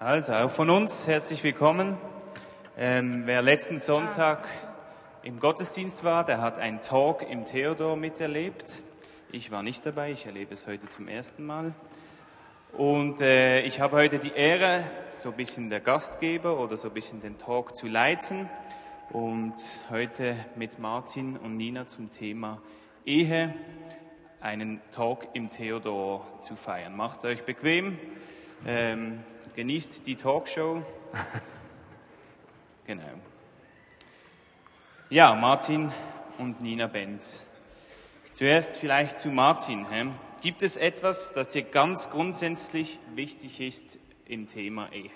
Also auch von uns herzlich willkommen. Ähm, wer letzten Sonntag im Gottesdienst war, der hat einen Talk im Theodor miterlebt. Ich war nicht dabei, ich erlebe es heute zum ersten Mal. Und äh, ich habe heute die Ehre, so ein bisschen der Gastgeber oder so ein bisschen den Talk zu leiten und heute mit Martin und Nina zum Thema Ehe einen Talk im Theodor zu feiern. Macht euch bequem, ähm, genießt die Talkshow. genau. Ja, Martin und Nina Benz. Zuerst vielleicht zu Martin. Hä? Gibt es etwas, das dir ganz grundsätzlich wichtig ist im Thema Ehe?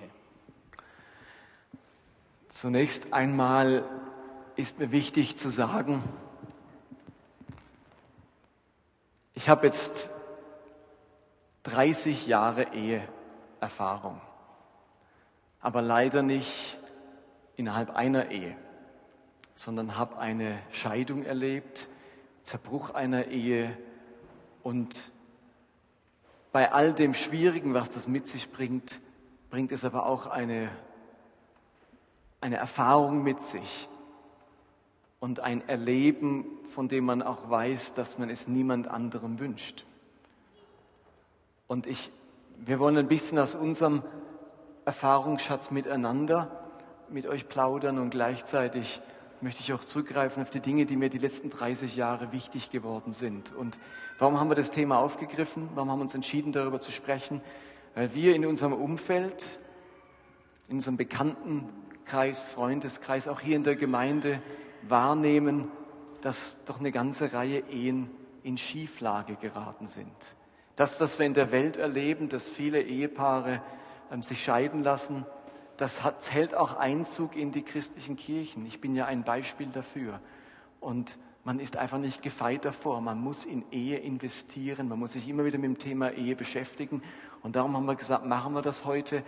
Zunächst einmal ist mir wichtig zu sagen, ich habe jetzt 30 Jahre Eheerfahrung, aber leider nicht innerhalb einer Ehe, sondern habe eine Scheidung erlebt, Zerbruch einer Ehe und bei all dem Schwierigen, was das mit sich bringt, bringt es aber auch eine eine Erfahrung mit sich und ein Erleben, von dem man auch weiß, dass man es niemand anderem wünscht. Und ich, wir wollen ein bisschen aus unserem Erfahrungsschatz miteinander mit euch plaudern und gleichzeitig möchte ich auch zurückgreifen auf die Dinge, die mir die letzten 30 Jahre wichtig geworden sind. Und warum haben wir das Thema aufgegriffen? Warum haben wir uns entschieden, darüber zu sprechen? Weil wir in unserem Umfeld, in unserem bekannten Kreis, Freundeskreis, auch hier in der Gemeinde wahrnehmen, dass doch eine ganze Reihe Ehen in Schieflage geraten sind. Das, was wir in der Welt erleben, dass viele Ehepaare sich scheiden lassen, das hat, hält auch Einzug in die christlichen Kirchen. Ich bin ja ein Beispiel dafür. Und man ist einfach nicht gefeit davor. Man muss in Ehe investieren. Man muss sich immer wieder mit dem Thema Ehe beschäftigen. Und darum haben wir gesagt, machen wir das heute.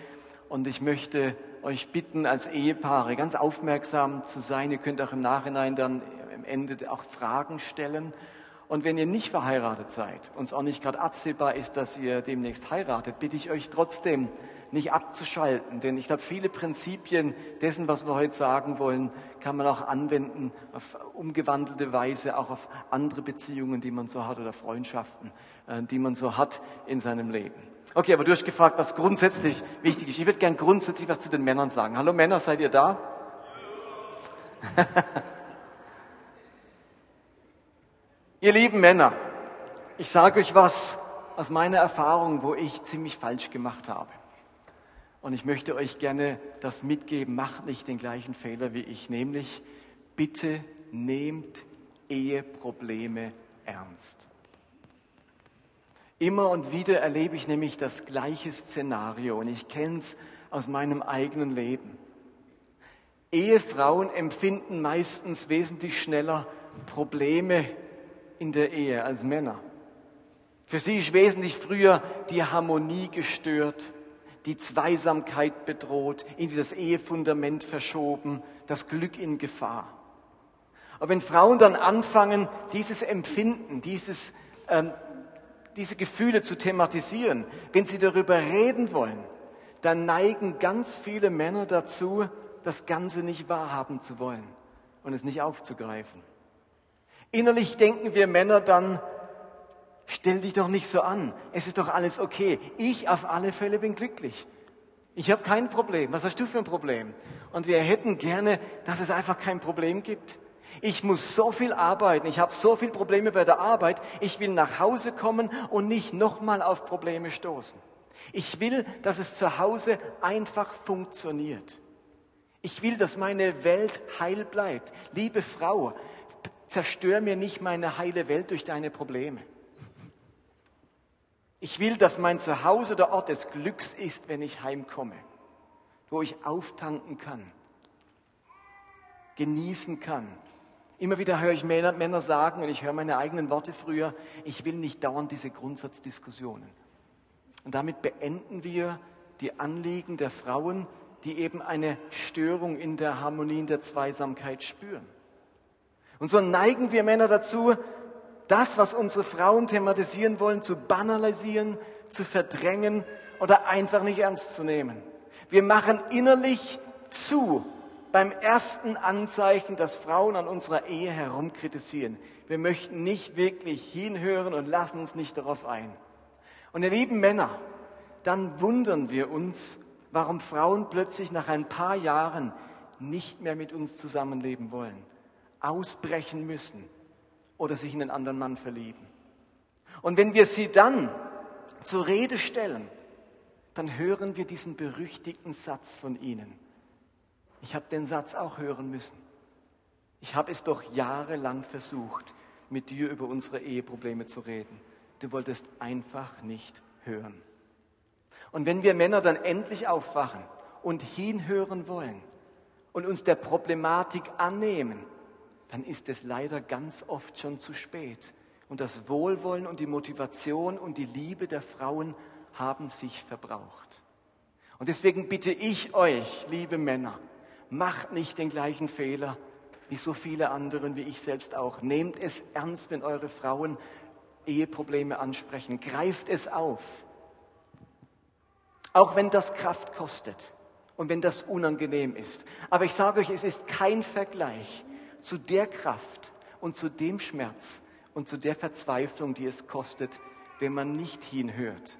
Und ich möchte euch bitten, als Ehepaare ganz aufmerksam zu sein. Ihr könnt auch im Nachhinein dann am Ende auch Fragen stellen. Und wenn ihr nicht verheiratet seid und es auch nicht gerade absehbar ist, dass ihr demnächst heiratet, bitte ich euch trotzdem nicht abzuschalten. Denn ich glaube, viele Prinzipien dessen, was wir heute sagen wollen, kann man auch anwenden auf umgewandelte Weise, auch auf andere Beziehungen, die man so hat oder Freundschaften, äh, die man so hat in seinem Leben. Okay, aber du hast gefragt, was grundsätzlich wichtig ist. Ich würde gern grundsätzlich was zu den Männern sagen. Hallo Männer, seid ihr da? ihr lieben Männer, ich sage euch was aus meiner Erfahrung, wo ich ziemlich falsch gemacht habe. Und ich möchte euch gerne das mitgeben, macht nicht den gleichen Fehler wie ich, nämlich bitte nehmt Eheprobleme ernst. Immer und wieder erlebe ich nämlich das gleiche Szenario und ich kenne es aus meinem eigenen Leben. Ehefrauen empfinden meistens wesentlich schneller Probleme in der Ehe als Männer. Für sie ist wesentlich früher die Harmonie gestört, die Zweisamkeit bedroht, irgendwie das Ehefundament verschoben, das Glück in Gefahr. Aber wenn Frauen dann anfangen, dieses Empfinden, dieses ähm, diese Gefühle zu thematisieren, wenn sie darüber reden wollen, dann neigen ganz viele Männer dazu, das Ganze nicht wahrhaben zu wollen und es nicht aufzugreifen. Innerlich denken wir Männer dann, stell dich doch nicht so an, es ist doch alles okay. Ich auf alle Fälle bin glücklich. Ich habe kein Problem. Was hast du für ein Problem? Und wir hätten gerne, dass es einfach kein Problem gibt. Ich muss so viel arbeiten, ich habe so viele Probleme bei der Arbeit, ich will nach Hause kommen und nicht nochmal auf Probleme stoßen. Ich will, dass es zu Hause einfach funktioniert. Ich will, dass meine Welt heil bleibt. Liebe Frau, zerstör mir nicht meine heile Welt durch deine Probleme. Ich will, dass mein Zuhause der Ort des Glücks ist, wenn ich heimkomme, wo ich auftanken kann, genießen kann, Immer wieder höre ich Männer, Männer sagen, und ich höre meine eigenen Worte früher, ich will nicht dauernd diese Grundsatzdiskussionen. Und damit beenden wir die Anliegen der Frauen, die eben eine Störung in der Harmonie, in der Zweisamkeit spüren. Und so neigen wir Männer dazu, das, was unsere Frauen thematisieren wollen, zu banalisieren, zu verdrängen oder einfach nicht ernst zu nehmen. Wir machen innerlich zu beim ersten Anzeichen, dass Frauen an unserer Ehe herumkritisieren. Wir möchten nicht wirklich hinhören und lassen uns nicht darauf ein. Und ihr lieben Männer, dann wundern wir uns, warum Frauen plötzlich nach ein paar Jahren nicht mehr mit uns zusammenleben wollen, ausbrechen müssen oder sich in einen anderen Mann verlieben. Und wenn wir sie dann zur Rede stellen, dann hören wir diesen berüchtigten Satz von ihnen. Ich habe den Satz auch hören müssen. Ich habe es doch jahrelang versucht, mit dir über unsere Eheprobleme zu reden. Du wolltest einfach nicht hören. Und wenn wir Männer dann endlich aufwachen und hinhören wollen und uns der Problematik annehmen, dann ist es leider ganz oft schon zu spät. Und das Wohlwollen und die Motivation und die Liebe der Frauen haben sich verbraucht. Und deswegen bitte ich euch, liebe Männer, macht nicht den gleichen Fehler wie so viele anderen, wie ich selbst auch. Nehmt es ernst, wenn eure Frauen Eheprobleme ansprechen. Greift es auf. Auch wenn das Kraft kostet und wenn das unangenehm ist. Aber ich sage euch, es ist kein Vergleich zu der Kraft und zu dem Schmerz und zu der Verzweiflung, die es kostet, wenn man nicht hinhört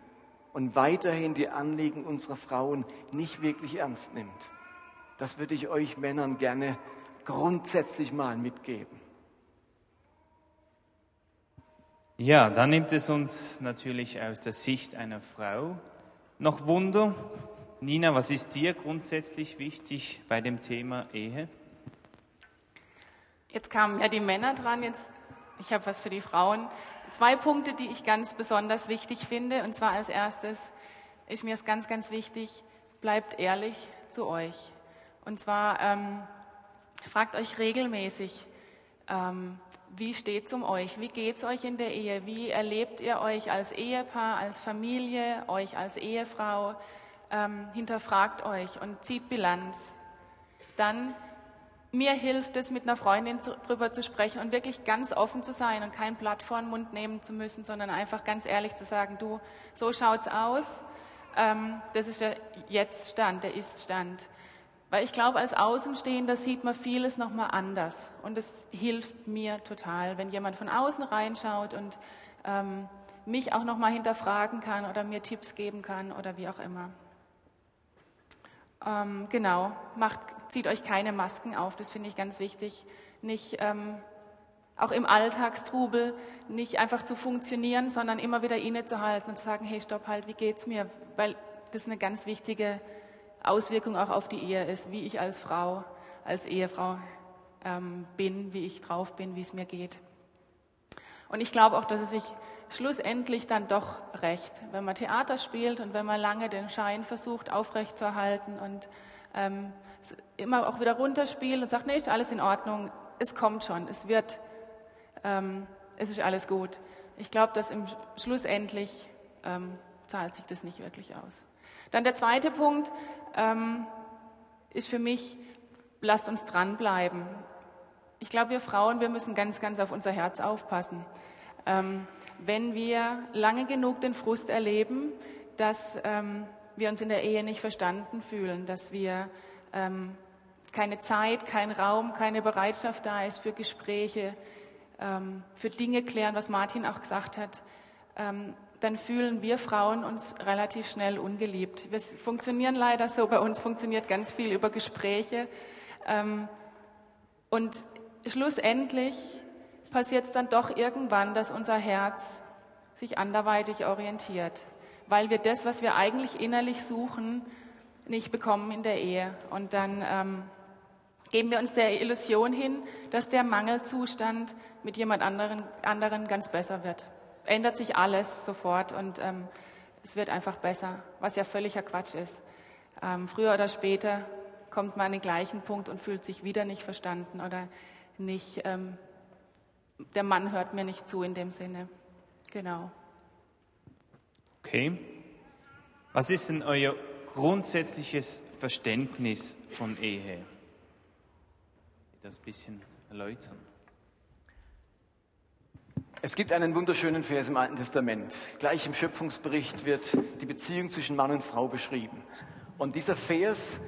und weiterhin die Anliegen unserer Frauen nicht wirklich ernst nimmt. Das würde ich euch Männern gerne grundsätzlich mal mitgeben. Ja, dann nimmt es uns natürlich aus der Sicht einer Frau noch Wunder. Nina, was ist dir grundsätzlich wichtig bei dem Thema Ehe? Jetzt kamen ja die Männer dran, jetzt ich habe was für die Frauen. Zwei Punkte, die ich ganz besonders wichtig finde. Und zwar als erstes ist mir es ganz, ganz wichtig, bleibt ehrlich zu euch. Und zwar ähm, fragt euch regelmäßig, ähm, wie steht es um euch? Wie geht es euch in der Ehe? Wie erlebt ihr euch als Ehepaar, als Familie, euch als Ehefrau? Ähm, hinterfragt euch und zieht Bilanz. Dann, mir hilft es, mit einer Freundin zu, drüber zu sprechen und wirklich ganz offen zu sein und kein Blatt vor den Mund nehmen zu müssen, sondern einfach ganz ehrlich zu sagen, du, so schaut's aus. Ähm, das ist der Jetzt-Stand, der Ist-Stand. Weil ich glaube, als Außenstehender sieht man vieles nochmal anders. Und es hilft mir total, wenn jemand von außen reinschaut und ähm, mich auch nochmal hinterfragen kann oder mir Tipps geben kann oder wie auch immer. Ähm, genau, macht, zieht euch keine Masken auf, das finde ich ganz wichtig. Nicht ähm, auch im Alltagstrubel nicht einfach zu funktionieren, sondern immer wieder innezuhalten und zu sagen, hey, stopp halt, wie geht's mir? Weil das eine ganz wichtige Auswirkung auch auf die Ehe ist, wie ich als Frau, als Ehefrau ähm, bin, wie ich drauf bin, wie es mir geht. Und ich glaube auch, dass es sich schlussendlich dann doch recht, wenn man Theater spielt und wenn man lange den Schein versucht aufrechtzuerhalten und ähm, immer auch wieder runterspielt und sagt, nee, ist alles in Ordnung, es kommt schon, es wird, ähm, es ist alles gut. Ich glaube, dass im schlussendlich ähm, zahlt sich das nicht wirklich aus. Dann der zweite Punkt, ähm, ist für mich, lasst uns dranbleiben. Ich glaube, wir Frauen, wir müssen ganz, ganz auf unser Herz aufpassen. Ähm, wenn wir lange genug den Frust erleben, dass ähm, wir uns in der Ehe nicht verstanden fühlen, dass wir ähm, keine Zeit, kein Raum, keine Bereitschaft da ist für Gespräche, ähm, für Dinge klären, was Martin auch gesagt hat, ähm, dann fühlen wir Frauen uns relativ schnell ungeliebt. Wir funktionieren leider so, bei uns funktioniert ganz viel über Gespräche. Ähm, und schlussendlich passiert es dann doch irgendwann, dass unser Herz sich anderweitig orientiert, weil wir das, was wir eigentlich innerlich suchen, nicht bekommen in der Ehe. Und dann ähm, geben wir uns der Illusion hin, dass der Mangelzustand mit jemand anderen, anderen ganz besser wird ändert sich alles sofort und ähm, es wird einfach besser, was ja völliger Quatsch ist. Ähm, früher oder später kommt man an den gleichen Punkt und fühlt sich wieder nicht verstanden oder nicht, ähm, der Mann hört mir nicht zu in dem Sinne. Genau. Okay. Was ist denn euer grundsätzliches Verständnis von Ehe? Das ein bisschen erläutern. Es gibt einen wunderschönen Vers im Alten Testament. Gleich im Schöpfungsbericht wird die Beziehung zwischen Mann und Frau beschrieben. Und dieser Vers,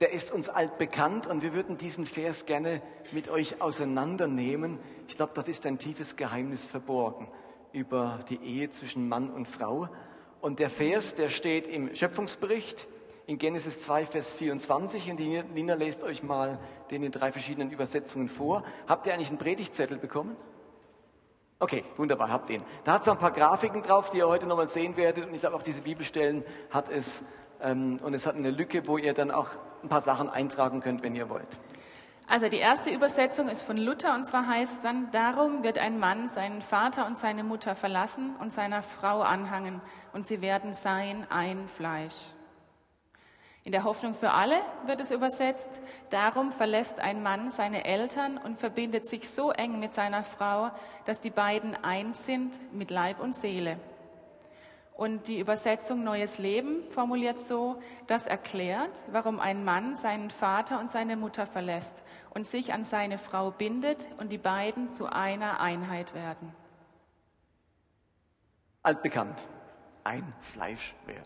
der ist uns altbekannt und wir würden diesen Vers gerne mit euch auseinandernehmen. Ich glaube, dort ist ein tiefes Geheimnis verborgen über die Ehe zwischen Mann und Frau. Und der Vers, der steht im Schöpfungsbericht in Genesis 2, Vers 24. Und die Nina lest euch mal den in drei verschiedenen Übersetzungen vor. Habt ihr eigentlich einen Predigtzettel bekommen? Okay, wunderbar, habt ihn. Da hat es ein paar Grafiken drauf, die ihr heute nochmal sehen werdet. Und ich glaube, auch diese Bibelstellen hat es. Ähm, und es hat eine Lücke, wo ihr dann auch ein paar Sachen eintragen könnt, wenn ihr wollt. Also die erste Übersetzung ist von Luther und zwar heißt dann, darum wird ein Mann seinen Vater und seine Mutter verlassen und seiner Frau anhangen und sie werden sein ein Fleisch. In der Hoffnung für alle wird es übersetzt, darum verlässt ein Mann seine Eltern und verbindet sich so eng mit seiner Frau, dass die beiden eins sind mit Leib und Seele. Und die Übersetzung Neues Leben formuliert so, das erklärt, warum ein Mann seinen Vater und seine Mutter verlässt und sich an seine Frau bindet und die beiden zu einer Einheit werden. Altbekannt, ein Fleisch werden.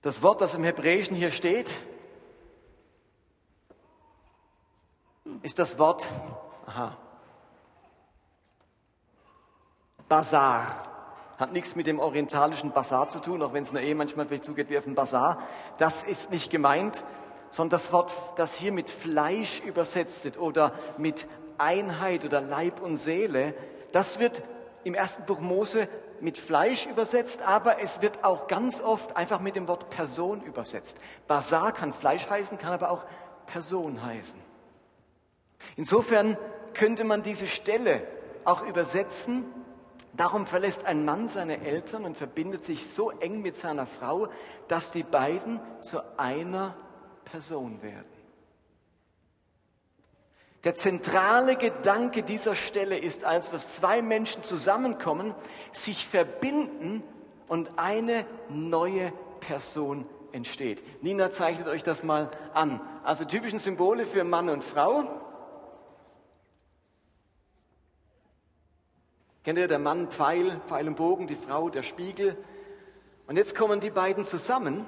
Das Wort, das im Hebräischen hier steht, ist das Wort aha, Bazar. Hat nichts mit dem orientalischen Bazar zu tun, auch wenn es in der Ehe manchmal vielleicht zugeht wie auf dem Bazar. Das ist nicht gemeint, sondern das Wort, das hier mit Fleisch übersetzt wird oder mit Einheit oder Leib und Seele, das wird im ersten Buch Mose mit Fleisch übersetzt, aber es wird auch ganz oft einfach mit dem Wort Person übersetzt. Bazar kann Fleisch heißen, kann aber auch Person heißen. Insofern könnte man diese Stelle auch übersetzen Darum verlässt ein Mann seine Eltern und verbindet sich so eng mit seiner Frau, dass die beiden zu einer Person werden. Der zentrale Gedanke dieser Stelle ist also, dass zwei Menschen zusammenkommen, sich verbinden und eine neue Person entsteht. Nina zeichnet euch das mal an. Also typischen Symbole für Mann und Frau. Kennt ihr der Mann Pfeil, Pfeil und Bogen, die Frau der Spiegel? Und jetzt kommen die beiden zusammen,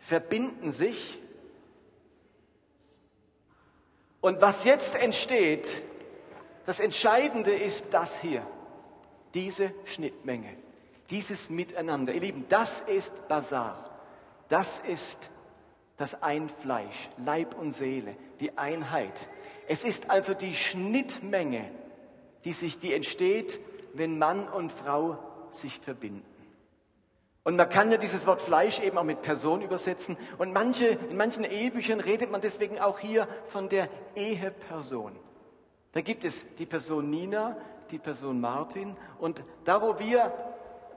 verbinden sich. Und was jetzt entsteht, das Entscheidende ist das hier, diese Schnittmenge, dieses Miteinander. Ihr Lieben, das ist Basar. Das ist das Einfleisch, Leib und Seele, die Einheit. Es ist also die Schnittmenge die, sich, die entsteht, wenn Mann und Frau sich verbinden. Und man kann ja dieses Wort Fleisch eben auch mit Person übersetzen. Und manche, in manchen Ehebüchern redet man deswegen auch hier von der Eheperson. Da gibt es die Person Nina, die Person Martin. Und da, wo wir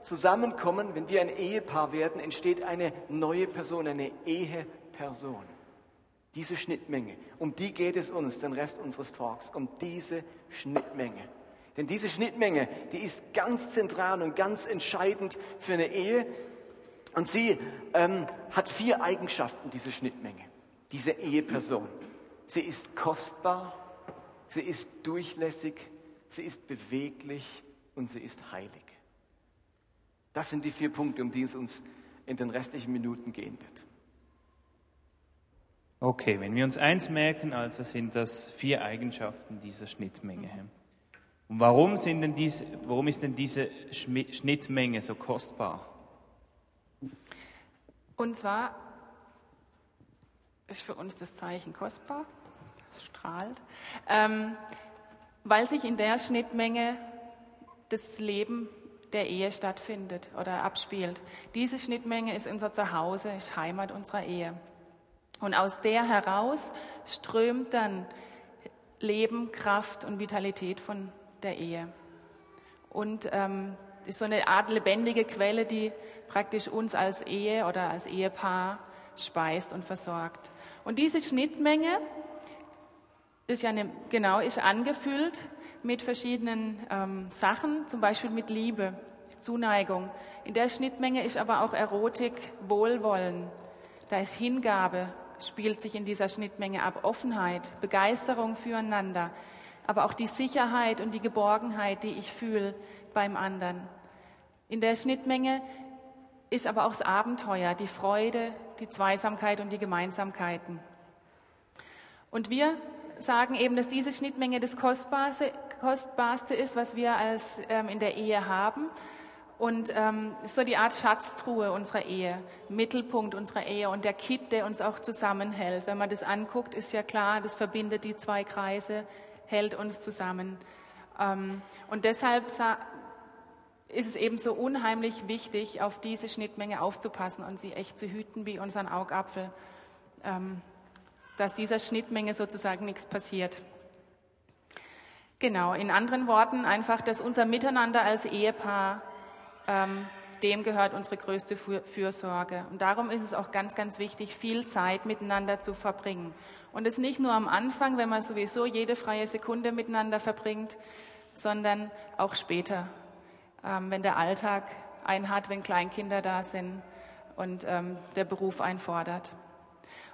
zusammenkommen, wenn wir ein Ehepaar werden, entsteht eine neue Person, eine Eheperson. Diese Schnittmenge, um die geht es uns, den Rest unseres Talks, um diese Schnittmenge. Denn diese Schnittmenge, die ist ganz zentral und ganz entscheidend für eine Ehe. Und sie ähm, hat vier Eigenschaften, diese Schnittmenge, diese Eheperson. Sie ist kostbar, sie ist durchlässig, sie ist beweglich und sie ist heilig. Das sind die vier Punkte, um die es uns in den restlichen Minuten gehen wird. Okay, wenn wir uns eins merken, also sind das vier Eigenschaften dieser Schnittmenge. Und warum, sind denn diese, warum ist denn diese Schnittmenge so kostbar? Und zwar ist für uns das Zeichen kostbar, es strahlt, ähm, weil sich in der Schnittmenge das Leben der Ehe stattfindet oder abspielt. Diese Schnittmenge ist unser Zuhause, ist Heimat unserer Ehe. Und aus der heraus strömt dann Leben, Kraft und Vitalität von der Ehe. Und ähm, ist so eine Art lebendige Quelle, die praktisch uns als Ehe oder als Ehepaar speist und versorgt. Und diese Schnittmenge ist ja eine, genau ist angefüllt mit verschiedenen ähm, Sachen, zum Beispiel mit Liebe, Zuneigung. In der Schnittmenge ist aber auch Erotik, Wohlwollen, da ist Hingabe, spielt sich in dieser Schnittmenge ab, Offenheit, Begeisterung füreinander, aber auch die Sicherheit und die Geborgenheit, die ich fühle beim anderen. In der Schnittmenge ist aber auch das Abenteuer, die Freude, die Zweisamkeit und die Gemeinsamkeiten. Und wir sagen eben, dass diese Schnittmenge das Kostbarste, Kostbarste ist, was wir als ähm, in der Ehe haben. Und ähm, so die Art Schatztruhe unserer Ehe, Mittelpunkt unserer Ehe und der Kitt, der uns auch zusammenhält. Wenn man das anguckt, ist ja klar, das verbindet die zwei Kreise, hält uns zusammen. Ähm, und deshalb ist es eben so unheimlich wichtig, auf diese Schnittmenge aufzupassen und sie echt zu hüten wie unseren Augapfel, ähm, dass dieser Schnittmenge sozusagen nichts passiert. Genau, in anderen Worten einfach, dass unser Miteinander als Ehepaar, ähm, dem gehört unsere größte Fürsorge. Und darum ist es auch ganz, ganz wichtig, viel Zeit miteinander zu verbringen. Und es nicht nur am Anfang, wenn man sowieso jede freie Sekunde miteinander verbringt, sondern auch später, ähm, wenn der Alltag einen hat, wenn Kleinkinder da sind und ähm, der Beruf einfordert.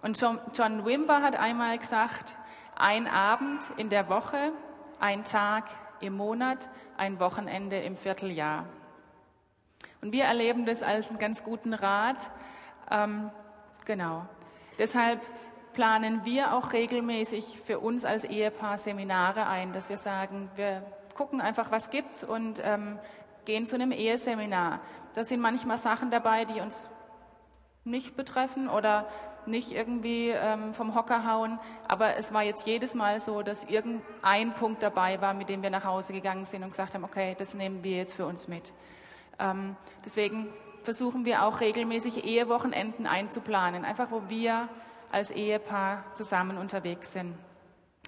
Und John, John Wimber hat einmal gesagt, ein Abend in der Woche, ein Tag im Monat, ein Wochenende im Vierteljahr. Und wir erleben das als einen ganz guten Rat. Ähm, genau. Deshalb planen wir auch regelmäßig für uns als Ehepaar Seminare ein, dass wir sagen, wir gucken einfach, was gibt's und ähm, gehen zu einem Eheseminar. Da sind manchmal Sachen dabei, die uns nicht betreffen oder nicht irgendwie ähm, vom Hocker hauen. Aber es war jetzt jedes Mal so, dass irgendein Punkt dabei war, mit dem wir nach Hause gegangen sind und gesagt haben, okay, das nehmen wir jetzt für uns mit. Ähm, deswegen versuchen wir auch regelmäßig Ehewochenenden einzuplanen, einfach wo wir als Ehepaar zusammen unterwegs sind.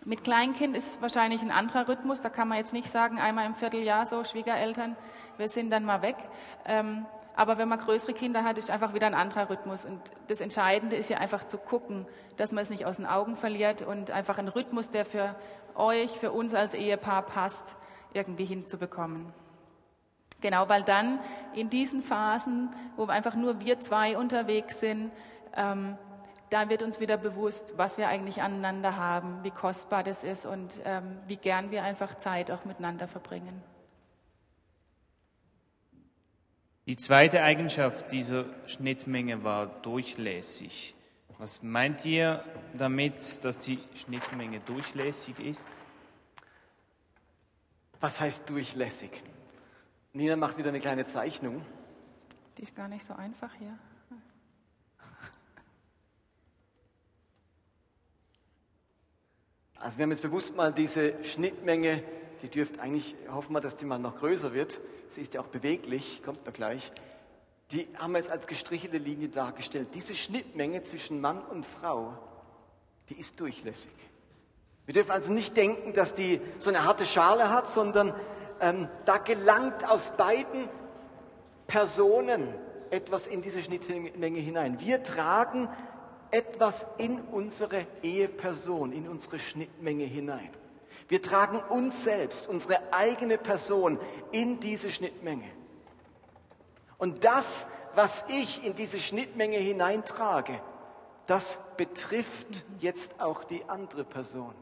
Mit Kleinkind ist wahrscheinlich ein anderer Rhythmus. Da kann man jetzt nicht sagen, einmal im Vierteljahr so, Schwiegereltern, wir sind dann mal weg. Ähm, aber wenn man größere Kinder hat, ist einfach wieder ein anderer Rhythmus. Und das Entscheidende ist ja einfach zu gucken, dass man es nicht aus den Augen verliert und einfach einen Rhythmus, der für euch, für uns als Ehepaar passt, irgendwie hinzubekommen. Genau, weil dann in diesen Phasen, wo einfach nur wir zwei unterwegs sind, ähm, da wird uns wieder bewusst, was wir eigentlich aneinander haben, wie kostbar das ist und ähm, wie gern wir einfach Zeit auch miteinander verbringen. Die zweite Eigenschaft dieser Schnittmenge war durchlässig. Was meint ihr damit, dass die Schnittmenge durchlässig ist? Was heißt durchlässig? Nina macht wieder eine kleine Zeichnung. Die ist gar nicht so einfach hier. Also wir haben jetzt bewusst mal diese Schnittmenge, die dürfte eigentlich, hoffen wir, dass die mal noch größer wird. Sie ist ja auch beweglich, kommt noch gleich. Die haben wir jetzt als gestrichelte Linie dargestellt. Diese Schnittmenge zwischen Mann und Frau, die ist durchlässig. Wir dürfen also nicht denken, dass die so eine harte Schale hat, sondern ähm, da gelangt aus beiden Personen etwas in diese Schnittmenge hinein. Wir tragen etwas in unsere Eheperson, in unsere Schnittmenge hinein. Wir tragen uns selbst, unsere eigene Person in diese Schnittmenge. Und das, was ich in diese Schnittmenge hineintrage, das betrifft jetzt auch die andere Person.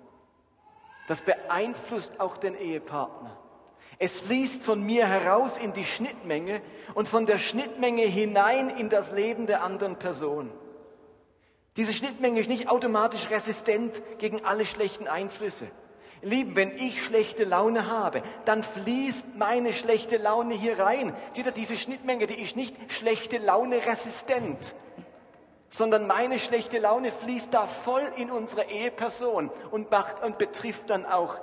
Das beeinflusst auch den Ehepartner. Es fließt von mir heraus in die Schnittmenge und von der Schnittmenge hinein in das Leben der anderen Person. Diese Schnittmenge ist nicht automatisch resistent gegen alle schlechten Einflüsse. Lieben, wenn ich schlechte Laune habe, dann fließt meine schlechte Laune hier rein. Diese Schnittmenge, die ist nicht schlechte Laune resistent, sondern meine schlechte Laune fließt da voll in unsere Eheperson und macht und betrifft dann auch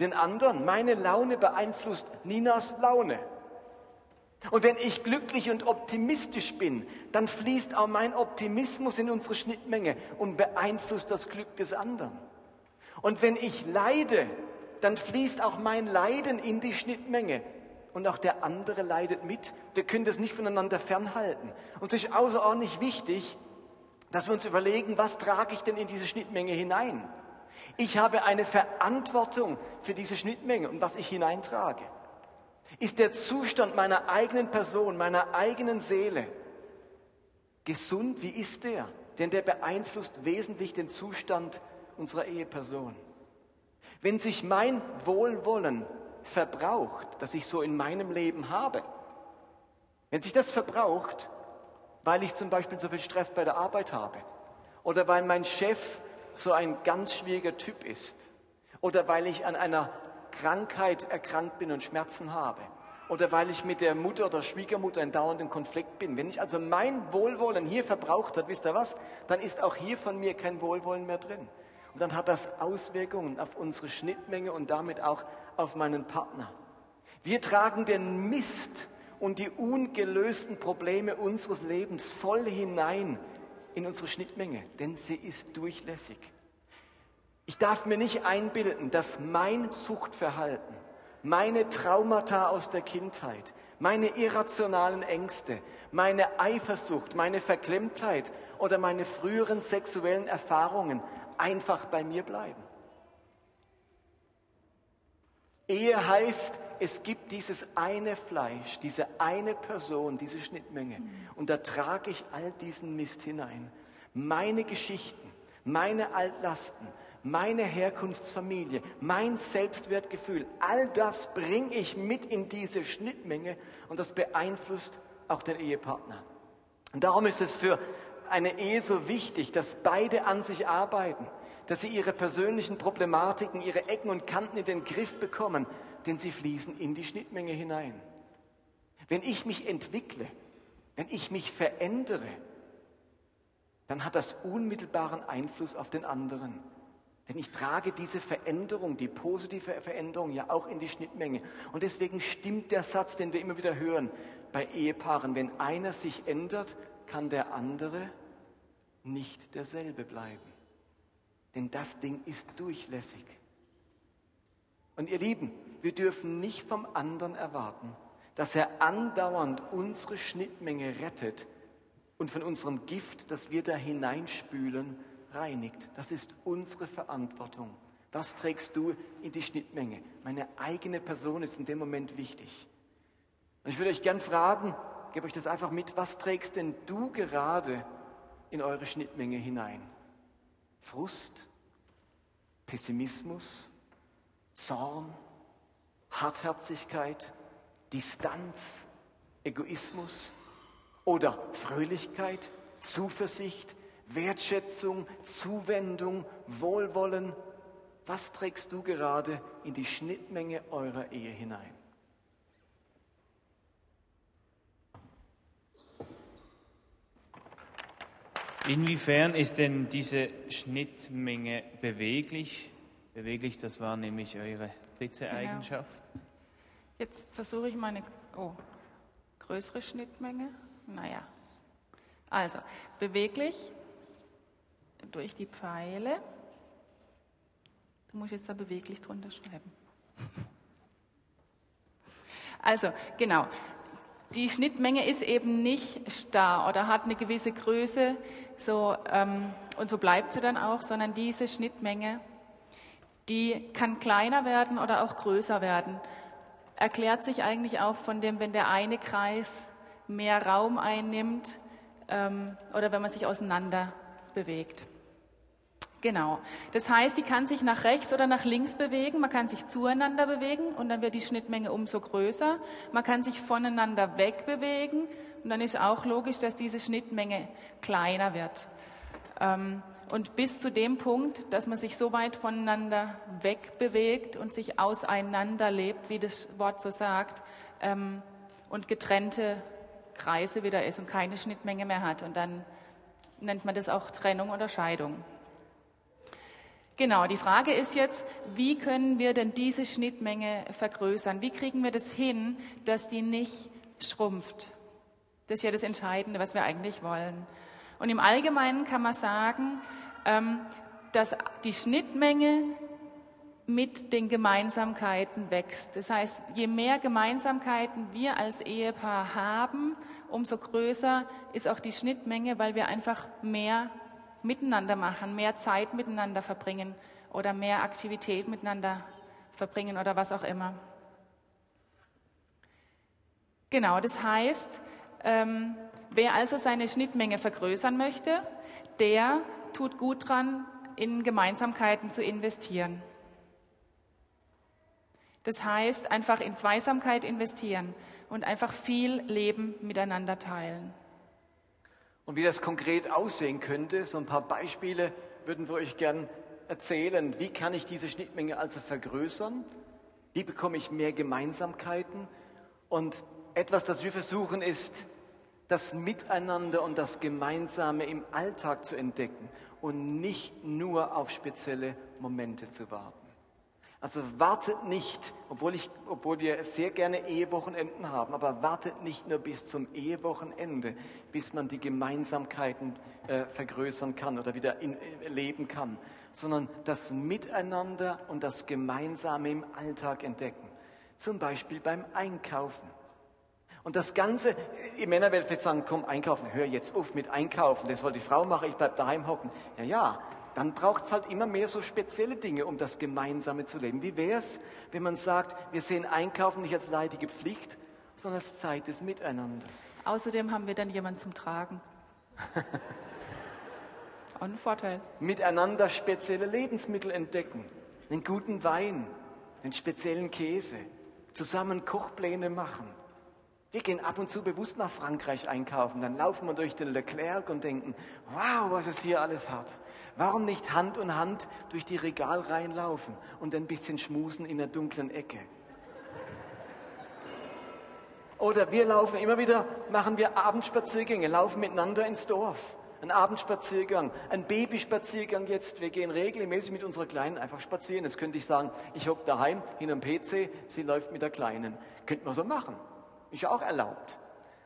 den anderen. Meine Laune beeinflusst Ninas Laune. Und wenn ich glücklich und optimistisch bin, dann fließt auch mein Optimismus in unsere Schnittmenge und beeinflusst das Glück des anderen. Und wenn ich leide, dann fließt auch mein Leiden in die Schnittmenge. Und auch der andere leidet mit. Wir können das nicht voneinander fernhalten. Und es ist außerordentlich wichtig, dass wir uns überlegen, was trage ich denn in diese Schnittmenge hinein? Ich habe eine Verantwortung für diese Schnittmenge und was ich hineintrage. Ist der Zustand meiner eigenen Person, meiner eigenen Seele gesund? Wie ist der? Denn der beeinflusst wesentlich den Zustand unserer Eheperson. Wenn sich mein Wohlwollen verbraucht, das ich so in meinem Leben habe, wenn sich das verbraucht, weil ich zum Beispiel so viel Stress bei der Arbeit habe oder weil mein Chef so ein ganz schwieriger Typ ist oder weil ich an einer Krankheit erkrankt bin und Schmerzen habe oder weil ich mit der Mutter oder Schwiegermutter in dauerndem Konflikt bin. Wenn ich also mein Wohlwollen hier verbraucht habe, wisst ihr was, dann ist auch hier von mir kein Wohlwollen mehr drin. Und dann hat das Auswirkungen auf unsere Schnittmenge und damit auch auf meinen Partner. Wir tragen den Mist und die ungelösten Probleme unseres Lebens voll hinein in unsere Schnittmenge, denn sie ist durchlässig. Ich darf mir nicht einbilden, dass mein Suchtverhalten, meine Traumata aus der Kindheit, meine irrationalen Ängste, meine Eifersucht, meine Verklemmtheit oder meine früheren sexuellen Erfahrungen einfach bei mir bleiben. Ehe heißt, es gibt dieses eine Fleisch, diese eine Person, diese Schnittmenge. Und da trage ich all diesen Mist hinein. Meine Geschichten, meine Altlasten, meine Herkunftsfamilie, mein Selbstwertgefühl, all das bringe ich mit in diese Schnittmenge und das beeinflusst auch den Ehepartner. Und darum ist es für eine Ehe so wichtig, dass beide an sich arbeiten, dass sie ihre persönlichen Problematiken, ihre Ecken und Kanten in den Griff bekommen, denn sie fließen in die Schnittmenge hinein. Wenn ich mich entwickle, wenn ich mich verändere, dann hat das unmittelbaren Einfluss auf den anderen. Denn ich trage diese Veränderung, die positive Veränderung ja auch in die Schnittmenge. Und deswegen stimmt der Satz, den wir immer wieder hören bei Ehepaaren, wenn einer sich ändert, kann der andere nicht derselbe bleiben. Denn das Ding ist durchlässig. Und ihr Lieben, wir dürfen nicht vom anderen erwarten, dass er andauernd unsere Schnittmenge rettet und von unserem Gift, das wir da hineinspülen, reinigt. Das ist unsere Verantwortung. Was trägst du in die Schnittmenge? Meine eigene Person ist in dem Moment wichtig. Und ich würde euch gern fragen, gebe euch das einfach mit, was trägst denn du gerade in eure Schnittmenge hinein? Frust, Pessimismus, Zorn, Hartherzigkeit, Distanz, Egoismus oder Fröhlichkeit, Zuversicht, Wertschätzung, Zuwendung, Wohlwollen. Was trägst du gerade in die Schnittmenge eurer Ehe hinein? Inwiefern ist denn diese Schnittmenge beweglich? Beweglich, das war nämlich eure dritte genau. Eigenschaft. Jetzt versuche ich meine oh, größere Schnittmenge. Naja. Also, beweglich durch die Pfeile. Du musst jetzt da beweglich drunter schreiben. Also, genau. Die Schnittmenge ist eben nicht starr oder hat eine gewisse Größe, so, ähm, und so bleibt sie dann auch, sondern diese Schnittmenge, die kann kleiner werden oder auch größer werden. Erklärt sich eigentlich auch von dem, wenn der eine Kreis mehr Raum einnimmt ähm, oder wenn man sich auseinander bewegt. Genau. Das heißt, die kann sich nach rechts oder nach links bewegen. Man kann sich zueinander bewegen und dann wird die Schnittmenge umso größer. Man kann sich voneinander wegbewegen und dann ist auch logisch, dass diese Schnittmenge kleiner wird. Ähm, und bis zu dem Punkt, dass man sich so weit voneinander wegbewegt und sich auseinanderlebt, wie das Wort so sagt, ähm, und getrennte Kreise wieder ist und keine Schnittmenge mehr hat. Und dann nennt man das auch Trennung oder Scheidung. Genau, die Frage ist jetzt, wie können wir denn diese Schnittmenge vergrößern? Wie kriegen wir das hin, dass die nicht schrumpft? Das ist ja das Entscheidende, was wir eigentlich wollen. Und im Allgemeinen kann man sagen, dass die Schnittmenge mit den Gemeinsamkeiten wächst. Das heißt, je mehr Gemeinsamkeiten wir als Ehepaar haben, umso größer ist auch die Schnittmenge, weil wir einfach mehr miteinander machen, mehr Zeit miteinander verbringen oder mehr Aktivität miteinander verbringen oder was auch immer. Genau, das heißt, ähm, wer also seine Schnittmenge vergrößern möchte, der tut gut dran, in Gemeinsamkeiten zu investieren. Das heißt, einfach in Zweisamkeit investieren und einfach viel Leben miteinander teilen. Und wie das konkret aussehen könnte, so ein paar Beispiele würden wir euch gern erzählen. Wie kann ich diese Schnittmenge also vergrößern? Wie bekomme ich mehr Gemeinsamkeiten? Und etwas, das wir versuchen, ist, das Miteinander und das Gemeinsame im Alltag zu entdecken und nicht nur auf spezielle Momente zu warten. Also wartet nicht, obwohl, ich, obwohl wir sehr gerne Ehewochenenden haben, aber wartet nicht nur bis zum Ehewochenende, bis man die Gemeinsamkeiten äh, vergrößern kann oder wieder in, äh, leben kann, sondern das Miteinander und das Gemeinsame im Alltag entdecken. Zum Beispiel beim Einkaufen. Und das Ganze, die Männer werden vielleicht sagen, komm, einkaufen, hör jetzt auf mit einkaufen, das soll die Frau machen, ich bleib daheim hocken. Ja, ja, dann braucht es halt immer mehr so spezielle Dinge, um das Gemeinsame zu leben. Wie wäre es, wenn man sagt, wir sehen Einkaufen nicht als leidige Pflicht, sondern als Zeit des Miteinanders? Außerdem haben wir dann jemanden zum Tragen. Auch ein Vorteil. Miteinander spezielle Lebensmittel entdecken, einen guten Wein, einen speziellen Käse, zusammen Kochpläne machen wir gehen ab und zu bewusst nach Frankreich einkaufen, dann laufen wir durch den Leclerc und denken, wow, was es hier alles hat. Warum nicht Hand in Hand durch die Regalreihen laufen und ein bisschen schmusen in der dunklen Ecke? Oder wir laufen immer wieder, machen wir Abendspaziergänge, laufen miteinander ins Dorf. Ein Abendspaziergang, ein Babyspaziergang jetzt. Wir gehen regelmäßig mit unserer Kleinen einfach spazieren. Jetzt könnte ich sagen, ich hocke daheim hinterm PC, sie läuft mit der Kleinen. Könnten wir so machen. Ist ja auch erlaubt.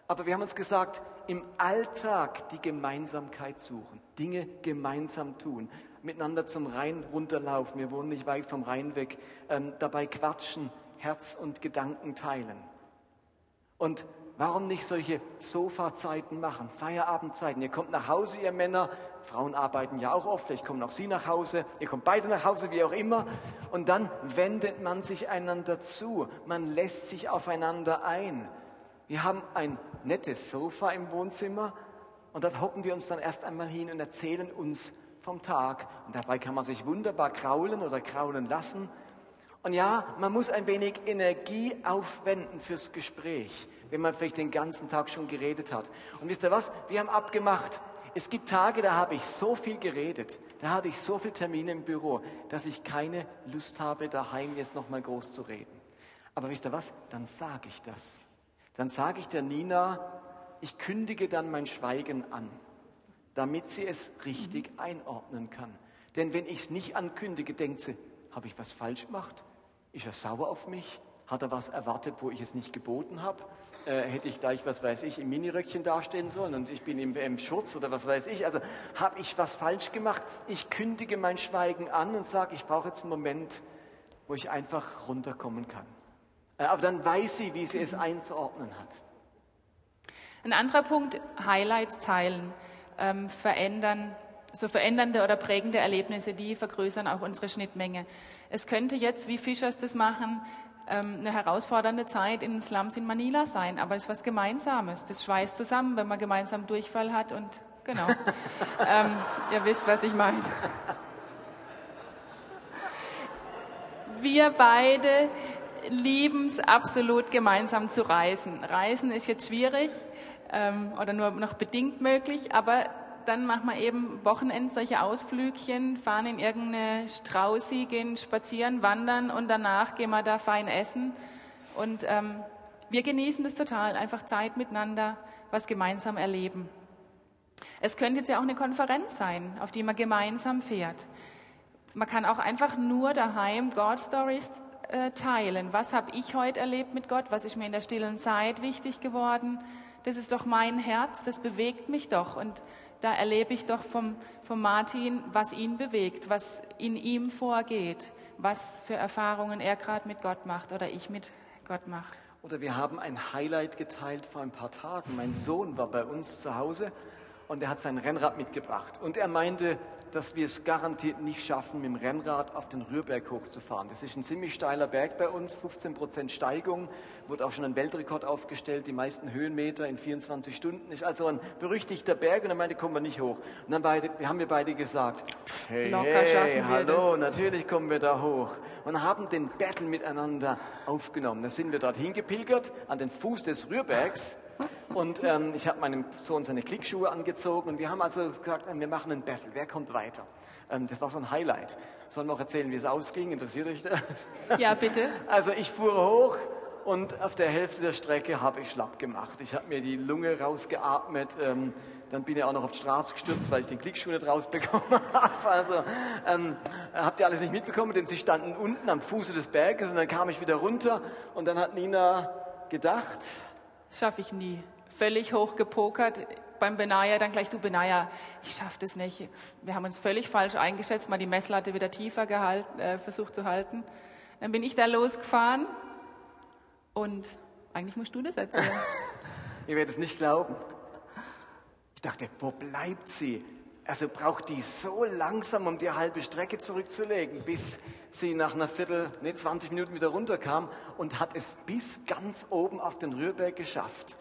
Aber wir haben uns gesagt, im Alltag die Gemeinsamkeit suchen, Dinge gemeinsam tun, miteinander zum Rhein runterlaufen, wir wohnen nicht weit vom Rhein weg, ähm, dabei quatschen, Herz und Gedanken teilen. Und warum nicht solche Sofazeiten machen, Feierabendzeiten? Ihr kommt nach Hause, ihr Männer, Frauen arbeiten ja auch oft, vielleicht kommen auch Sie nach Hause, ihr kommt beide nach Hause, wie auch immer. Und dann wendet man sich einander zu, man lässt sich aufeinander ein. Wir haben ein nettes Sofa im Wohnzimmer und dort hocken wir uns dann erst einmal hin und erzählen uns vom Tag. Und dabei kann man sich wunderbar kraulen oder kraulen lassen. Und ja, man muss ein wenig Energie aufwenden fürs Gespräch, wenn man vielleicht den ganzen Tag schon geredet hat. Und wisst ihr was? Wir haben abgemacht, es gibt Tage, da habe ich so viel geredet, da hatte ich so viele Termine im Büro, dass ich keine Lust habe, daheim jetzt nochmal groß zu reden. Aber wisst ihr was? Dann sage ich das. Dann sage ich der Nina, ich kündige dann mein Schweigen an, damit sie es richtig einordnen kann. Denn wenn ich es nicht ankündige, denkt sie, habe ich was falsch gemacht? Ist er sauer auf mich? Hat er was erwartet, wo ich es nicht geboten habe? äh, hätte ich gleich, was weiß ich, im Miniröckchen dastehen sollen und ich bin im, im Schurz oder was weiß ich. Also habe ich was falsch gemacht? Ich kündige mein Schweigen an und sage, ich brauche jetzt einen Moment, wo ich einfach runterkommen kann. Äh, aber dann weiß sie, wie sie es einzuordnen hat. Ein anderer Punkt, Highlights teilen, ähm, verändern, so verändernde oder prägende Erlebnisse, die vergrößern auch unsere Schnittmenge. Es könnte jetzt, wie Fischers das machen, ähm, eine herausfordernde Zeit in den Slums in Manila sein, aber es ist was Gemeinsames. Das schweißt zusammen, wenn man gemeinsam Durchfall hat und genau. ähm, ihr wisst, was ich meine. Wir beide lieben es absolut, gemeinsam zu reisen. Reisen ist jetzt schwierig ähm, oder nur noch bedingt möglich, aber dann machen wir eben Wochenend solche Ausflügchen, fahren in irgendeine Straußi, gehen spazieren, wandern und danach gehen wir da fein essen. Und ähm, wir genießen das total, einfach Zeit miteinander, was gemeinsam erleben. Es könnte jetzt ja auch eine Konferenz sein, auf die man gemeinsam fährt. Man kann auch einfach nur daheim God Stories äh, teilen. Was habe ich heute erlebt mit Gott? Was ist mir in der stillen Zeit wichtig geworden? Das ist doch mein Herz, das bewegt mich doch. Und da erlebe ich doch vom, vom Martin, was ihn bewegt, was in ihm vorgeht, was für Erfahrungen er gerade mit Gott macht oder ich mit Gott mache. Oder wir haben ein Highlight geteilt vor ein paar Tagen. Mein Sohn war bei uns zu Hause und er hat sein Rennrad mitgebracht. Und er meinte, dass wir es garantiert nicht schaffen, mit dem Rennrad auf den Rührberg hochzufahren. Das ist ein ziemlich steiler Berg bei uns, 15 Prozent Steigung, wurde auch schon ein Weltrekord aufgestellt, die meisten Höhenmeter in 24 Stunden. Ist also ein berüchtigter Berg und er meinte, kommen wir nicht hoch. Und dann beide, haben wir beide gesagt, hey, hey hallo, natürlich kommen wir da hoch. Und haben den Battle miteinander aufgenommen. Da sind wir dorthin gepilgert, an den Fuß des Rührbergs Und ähm, ich habe meinem Sohn seine Klickschuhe angezogen und wir haben also gesagt, wir machen ein Battle. Wer kommt weiter? Ähm, das war so ein Highlight. Sollen wir auch erzählen, wie es ausging? Interessiert euch das? Ja, bitte. Also ich fuhr hoch und auf der Hälfte der Strecke habe ich schlapp gemacht. Ich habe mir die Lunge rausgeatmet. Ähm, dann bin ich auch noch auf die Straße gestürzt, weil ich den Klickschuh nicht rausbekommen habe. Also ähm, habt ihr alles nicht mitbekommen, denn sie standen unten am Fuße des Berges und dann kam ich wieder runter und dann hat Nina gedacht. Das schaffe ich nie. Völlig hochgepokert. Beim Benaya dann gleich, du Benaya, ich schaffe das nicht. Wir haben uns völlig falsch eingeschätzt, mal die Messlatte wieder tiefer gehalten, äh, versucht zu halten. Dann bin ich da losgefahren und eigentlich musst du das erzählen. Ihr werdet es nicht glauben. Ich dachte, wo bleibt sie? Also braucht die so langsam, um die halbe Strecke zurückzulegen, bis sie nach einer Viertel, ne, 20 Minuten wieder runterkam und hat es bis ganz oben auf den Rührberg geschafft.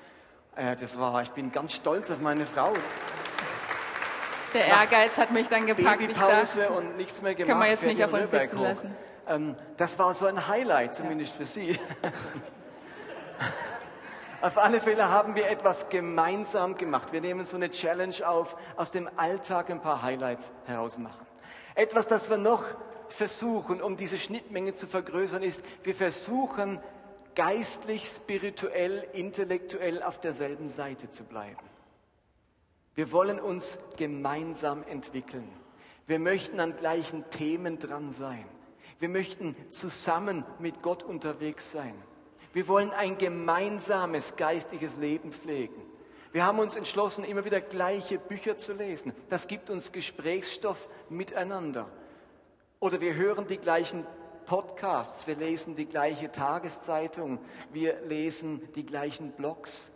Äh, das war, ich bin ganz stolz auf meine Frau. Der Ehrgeiz hat mich dann gepackt. Babypause und nichts mehr gemacht. Können wir jetzt nicht auf uns sitzen hoch. lassen. Ähm, das war so ein Highlight, zumindest ja. für Sie. Auf alle Fälle haben wir etwas gemeinsam gemacht. Wir nehmen so eine Challenge auf, aus dem Alltag ein paar Highlights herausmachen. Etwas, das wir noch versuchen, um diese Schnittmenge zu vergrößern, ist, wir versuchen geistlich, spirituell, intellektuell auf derselben Seite zu bleiben. Wir wollen uns gemeinsam entwickeln. Wir möchten an gleichen Themen dran sein. Wir möchten zusammen mit Gott unterwegs sein. Wir wollen ein gemeinsames geistliches Leben pflegen. Wir haben uns entschlossen, immer wieder gleiche Bücher zu lesen. Das gibt uns Gesprächsstoff miteinander. Oder wir hören die gleichen Podcasts, wir lesen die gleiche Tageszeitung, wir lesen die gleichen Blogs.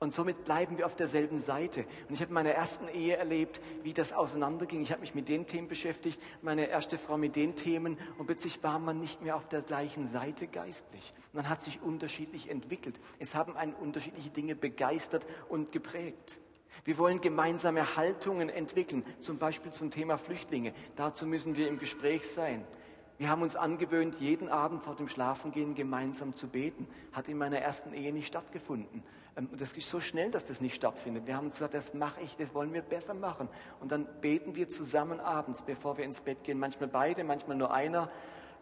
Und somit bleiben wir auf derselben Seite. Und ich habe in meiner ersten Ehe erlebt, wie das auseinanderging. Ich habe mich mit den Themen beschäftigt, meine erste Frau mit den Themen. Und plötzlich war man nicht mehr auf der gleichen Seite geistlich. Man hat sich unterschiedlich entwickelt. Es haben einen unterschiedliche Dinge begeistert und geprägt. Wir wollen gemeinsame Haltungen entwickeln, zum Beispiel zum Thema Flüchtlinge. Dazu müssen wir im Gespräch sein. Wir haben uns angewöhnt, jeden Abend vor dem Schlafengehen gemeinsam zu beten. Hat in meiner ersten Ehe nicht stattgefunden. Ähm, und das ist so schnell, dass das nicht stattfindet. Wir haben gesagt, das mache ich, das wollen wir besser machen. Und dann beten wir zusammen abends, bevor wir ins Bett gehen. Manchmal beide, manchmal nur einer,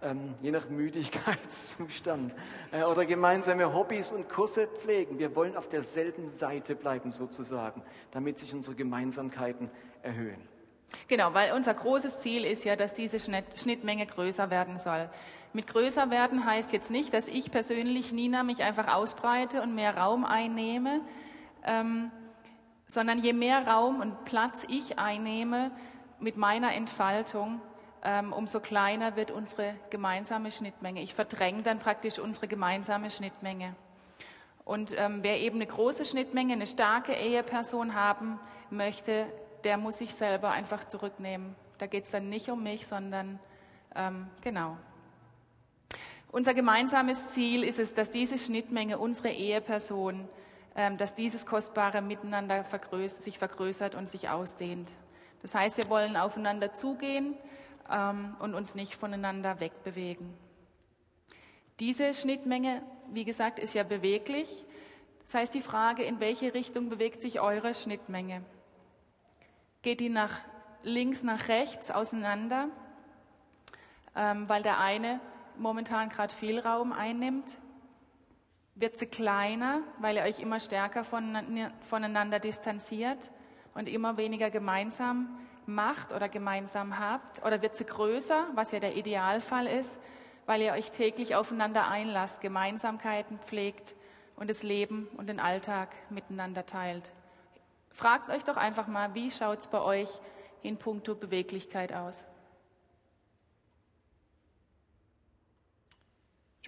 ähm, je nach Müdigkeitszustand. Äh, oder gemeinsame Hobbys und Kurse pflegen. Wir wollen auf derselben Seite bleiben sozusagen, damit sich unsere Gemeinsamkeiten erhöhen. Genau, weil unser großes Ziel ist ja, dass diese Schnittmenge größer werden soll. Mit größer werden heißt jetzt nicht, dass ich persönlich, Nina, mich einfach ausbreite und mehr Raum einnehme, ähm, sondern je mehr Raum und Platz ich einnehme mit meiner Entfaltung, ähm, umso kleiner wird unsere gemeinsame Schnittmenge. Ich verdränge dann praktisch unsere gemeinsame Schnittmenge. Und ähm, wer eben eine große Schnittmenge, eine starke Eheperson haben möchte, der muss sich selber einfach zurücknehmen. Da geht es dann nicht um mich, sondern ähm, genau. Unser gemeinsames Ziel ist es, dass diese Schnittmenge, unsere Eheperson, ähm, dass dieses kostbare Miteinander vergröß sich vergrößert und sich ausdehnt. Das heißt, wir wollen aufeinander zugehen ähm, und uns nicht voneinander wegbewegen. Diese Schnittmenge, wie gesagt, ist ja beweglich. Das heißt, die Frage, in welche Richtung bewegt sich eure Schnittmenge? Geht die nach links, nach rechts auseinander, ähm, weil der eine momentan gerade viel Raum einnimmt? Wird sie kleiner, weil ihr euch immer stärker voneinander distanziert und immer weniger gemeinsam macht oder gemeinsam habt? Oder wird sie größer, was ja der Idealfall ist, weil ihr euch täglich aufeinander einlasst, Gemeinsamkeiten pflegt und das Leben und den Alltag miteinander teilt? Fragt euch doch einfach mal, wie schaut es bei euch in puncto Beweglichkeit aus?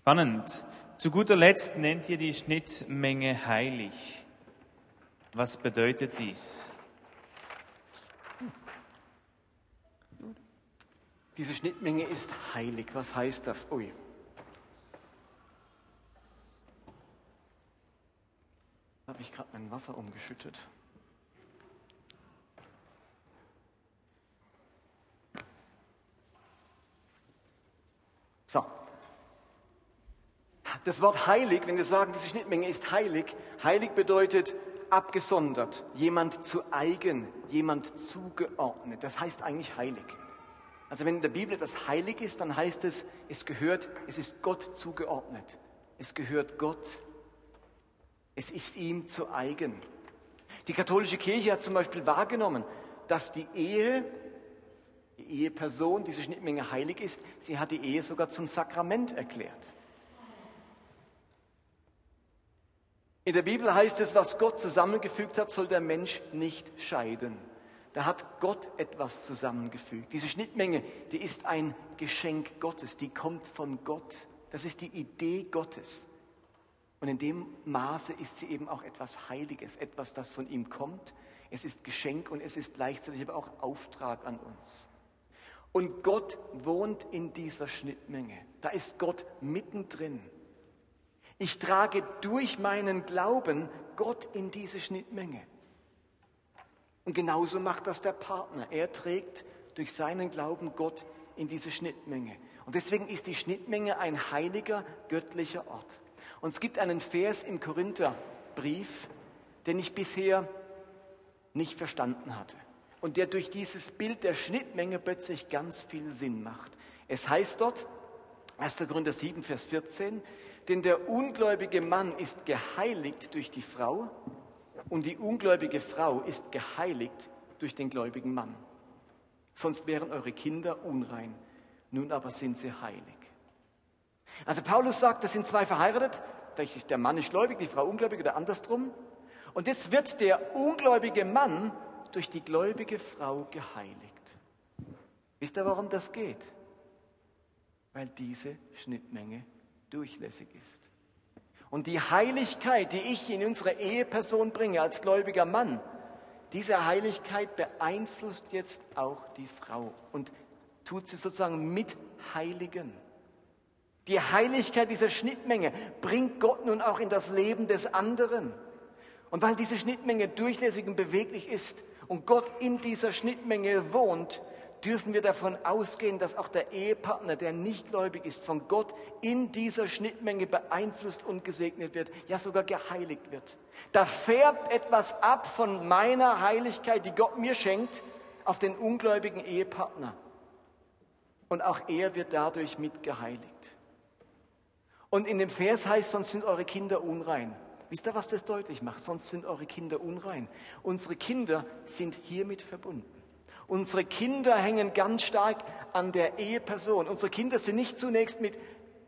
Spannend. Zu guter Letzt nennt ihr die Schnittmenge heilig. Was bedeutet dies? Diese Schnittmenge ist heilig. Was heißt das? Ui. Habe ich gerade mein Wasser umgeschüttet? So, Das Wort heilig, wenn wir sagen, diese Schnittmenge ist heilig, heilig bedeutet abgesondert, jemand zu eigen, jemand zugeordnet. Das heißt eigentlich heilig. Also wenn in der Bibel etwas heilig ist, dann heißt es, es gehört, es ist Gott zugeordnet. Es gehört Gott. Es ist ihm zu eigen. Die katholische Kirche hat zum Beispiel wahrgenommen, dass die Ehe, die Eheperson, diese Schnittmenge heilig ist. Sie hat die Ehe sogar zum Sakrament erklärt. In der Bibel heißt es, was Gott zusammengefügt hat, soll der Mensch nicht scheiden. Da hat Gott etwas zusammengefügt. Diese Schnittmenge, die ist ein Geschenk Gottes, die kommt von Gott. Das ist die Idee Gottes. Und in dem Maße ist sie eben auch etwas Heiliges, etwas, das von ihm kommt. Es ist Geschenk und es ist gleichzeitig aber auch Auftrag an uns. Und Gott wohnt in dieser Schnittmenge. Da ist Gott mittendrin. Ich trage durch meinen Glauben Gott in diese Schnittmenge. Und genauso macht das der Partner. Er trägt durch seinen Glauben Gott in diese Schnittmenge. Und deswegen ist die Schnittmenge ein heiliger, göttlicher Ort. Und es gibt einen Vers im Korintherbrief, den ich bisher nicht verstanden hatte. Und der durch dieses Bild der Schnittmenge plötzlich ganz viel Sinn macht. Es heißt dort, 1. Korinther 7, Vers 14, denn der ungläubige Mann ist geheiligt durch die Frau und die ungläubige Frau ist geheiligt durch den gläubigen Mann. Sonst wären eure Kinder unrein, nun aber sind sie heilig. Also Paulus sagt, das sind zwei verheiratet, der Mann ist gläubig, die Frau ungläubig oder andersrum. Und jetzt wird der ungläubige Mann durch die gläubige Frau geheiligt. Wisst ihr, warum das geht? Weil diese Schnittmenge durchlässig ist. Und die Heiligkeit, die ich in unsere Eheperson bringe als gläubiger Mann, diese Heiligkeit beeinflusst jetzt auch die Frau und tut sie sozusagen mit Heiligen. Die Heiligkeit dieser Schnittmenge bringt Gott nun auch in das Leben des anderen. Und weil diese Schnittmenge durchlässig und beweglich ist und Gott in dieser Schnittmenge wohnt, dürfen wir davon ausgehen, dass auch der Ehepartner, der nicht gläubig ist, von Gott in dieser Schnittmenge beeinflusst und gesegnet wird, ja sogar geheiligt wird. Da färbt etwas ab von meiner Heiligkeit, die Gott mir schenkt, auf den ungläubigen Ehepartner. Und auch er wird dadurch mitgeheiligt. Und in dem Vers heißt, sonst sind eure Kinder unrein. Wisst ihr, was das deutlich macht? Sonst sind eure Kinder unrein. Unsere Kinder sind hiermit verbunden. Unsere Kinder hängen ganz stark an der Eheperson. Unsere Kinder sind nicht zunächst mit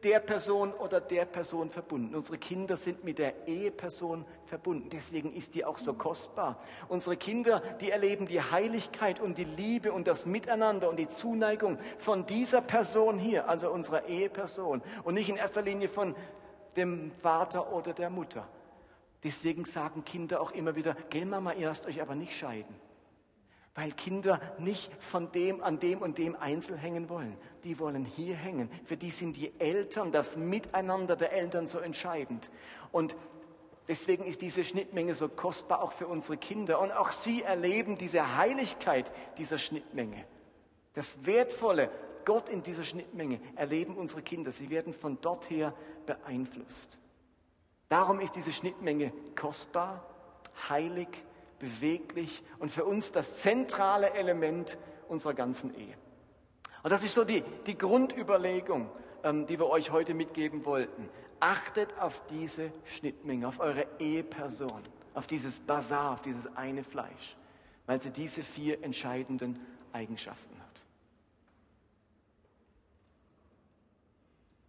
der Person oder der Person verbunden. Unsere Kinder sind mit der Eheperson verbunden. Deswegen ist die auch so kostbar. Unsere Kinder, die erleben die Heiligkeit und die Liebe und das Miteinander und die Zuneigung von dieser Person hier, also unserer Eheperson und nicht in erster Linie von dem Vater oder der Mutter. Deswegen sagen Kinder auch immer wieder, gell Mama, ihr lasst euch aber nicht scheiden. Weil Kinder nicht von dem an dem und dem Einzel hängen wollen. Die wollen hier hängen. Für die sind die Eltern, das Miteinander der Eltern so entscheidend. Und deswegen ist diese Schnittmenge so kostbar auch für unsere Kinder. Und auch sie erleben diese Heiligkeit dieser Schnittmenge. Das Wertvolle, Gott in dieser Schnittmenge, erleben unsere Kinder. Sie werden von dort her beeinflusst. Darum ist diese Schnittmenge kostbar, heilig beweglich und für uns das zentrale Element unserer ganzen Ehe. Und das ist so die, die Grundüberlegung, ähm, die wir euch heute mitgeben wollten. Achtet auf diese Schnittmenge, auf eure Eheperson, auf dieses Bazar, auf dieses eine Fleisch, weil sie diese vier entscheidenden Eigenschaften hat.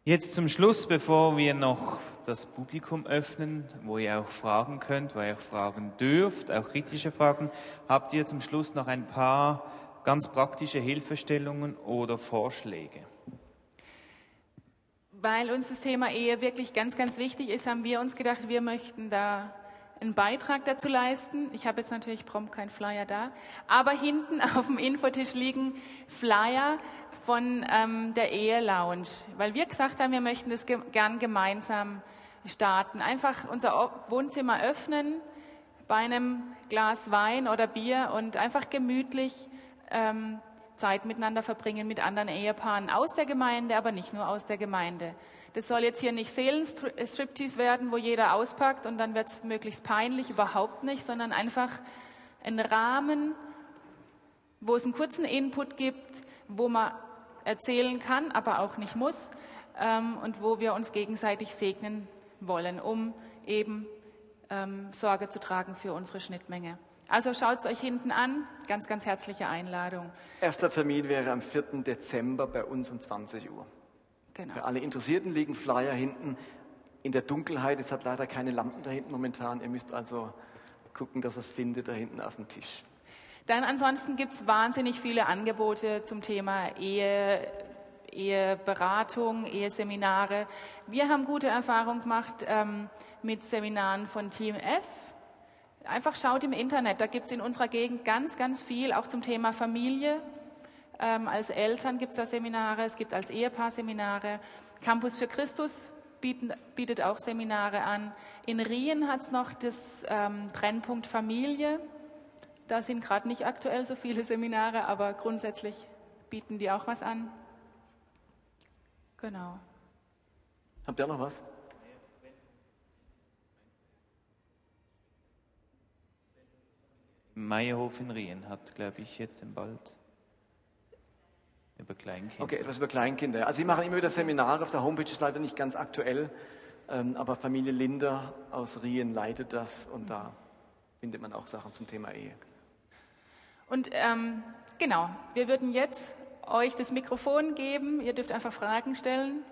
Jetzt zum Schluss, bevor wir noch das Publikum öffnen, wo ihr auch fragen könnt, wo ihr auch fragen dürft, auch kritische Fragen, habt ihr zum Schluss noch ein paar ganz praktische Hilfestellungen oder Vorschläge. Weil uns das Thema Ehe wirklich ganz, ganz wichtig ist, haben wir uns gedacht, wir möchten da einen Beitrag dazu leisten. Ich habe jetzt natürlich prompt keinen Flyer da, aber hinten auf dem Infotisch liegen Flyer von ähm, der Ehe Lounge, weil wir gesagt haben, wir möchten das ge gern gemeinsam starten. Einfach unser Wohnzimmer öffnen bei einem Glas Wein oder Bier und einfach gemütlich ähm, Zeit miteinander verbringen mit anderen Ehepaaren aus der Gemeinde, aber nicht nur aus der Gemeinde. Das soll jetzt hier nicht Seelenstriptease werden, wo jeder auspackt und dann wird es möglichst peinlich, überhaupt nicht, sondern einfach ein Rahmen, wo es einen kurzen Input gibt, wo man erzählen kann, aber auch nicht muss ähm, und wo wir uns gegenseitig segnen wollen, um eben ähm, Sorge zu tragen für unsere Schnittmenge. Also schaut es euch hinten an. Ganz, ganz herzliche Einladung. Erster Termin wäre am 4. Dezember bei uns um 20 Uhr. Genau. Für alle Interessierten liegen Flyer hinten in der Dunkelheit. Es hat leider keine Lampen da hinten momentan. Ihr müsst also gucken, dass ihr es findet da hinten auf dem Tisch. Dann ansonsten gibt es wahnsinnig viele Angebote zum Thema Ehe, Eheberatung, Eheseminare. Wir haben gute Erfahrungen gemacht ähm, mit Seminaren von Team F. Einfach schaut im Internet, da gibt es in unserer Gegend ganz, ganz viel, auch zum Thema Familie. Ähm, als Eltern gibt es da Seminare, es gibt als Ehepaar Seminare. Campus für Christus bieten, bietet auch Seminare an. In Rien hat es noch das ähm, Brennpunkt Familie. Da sind gerade nicht aktuell so viele Seminare, aber grundsätzlich bieten die auch was an. Genau. Habt ihr noch was? Meierhof in Rien hat, glaube ich, jetzt den bald. Über Kleinkinder. Okay, etwas über Kleinkinder. Also, Sie machen immer wieder Seminare. Auf der Homepage ist leider nicht ganz aktuell. Ähm, aber Familie Linder aus Rien leitet das und da findet man auch Sachen zum Thema Ehe. Und ähm, genau, wir würden jetzt euch das Mikrofon geben. Ihr dürft einfach Fragen stellen.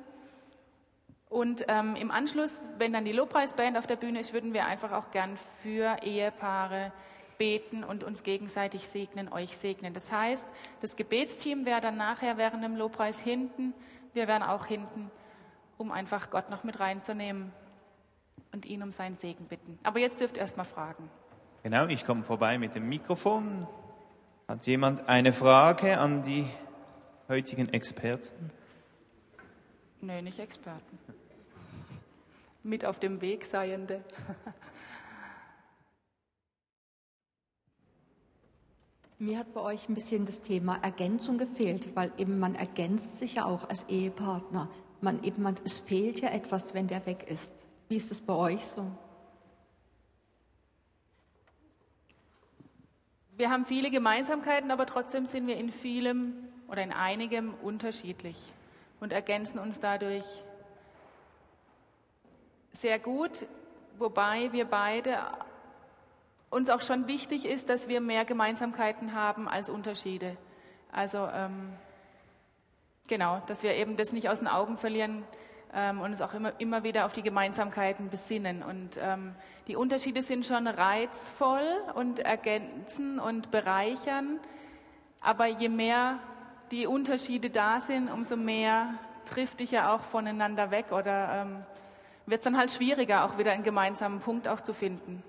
Und ähm, im Anschluss, wenn dann die Lobpreisband auf der Bühne ist, würden wir einfach auch gern für Ehepaare beten und uns gegenseitig segnen, euch segnen. Das heißt, das Gebetsteam wäre dann nachher während dem Lobpreis hinten. Wir wären auch hinten, um einfach Gott noch mit reinzunehmen und ihn um seinen Segen bitten. Aber jetzt dürft ihr erst mal fragen. Genau, ich komme vorbei mit dem Mikrofon. Hat jemand eine Frage an die heutigen Experten? Nein, nicht Experten. Mit auf dem Weg Seiende. Mir hat bei euch ein bisschen das Thema Ergänzung gefehlt, weil eben man ergänzt sich ja auch als Ehepartner. Man eben, man, es fehlt ja etwas, wenn der weg ist. Wie ist es bei euch so? Wir haben viele Gemeinsamkeiten, aber trotzdem sind wir in vielem oder in einigem unterschiedlich und ergänzen uns dadurch sehr gut, wobei wir beide uns auch schon wichtig ist, dass wir mehr Gemeinsamkeiten haben als Unterschiede. Also ähm, genau, dass wir eben das nicht aus den Augen verlieren ähm, und uns auch immer, immer wieder auf die Gemeinsamkeiten besinnen. Und ähm, die Unterschiede sind schon reizvoll und ergänzen und bereichern, aber je mehr die Unterschiede da sind, umso mehr trifft dich ja auch voneinander weg oder ähm, wird es dann halt schwieriger, auch wieder einen gemeinsamen Punkt auch zu finden.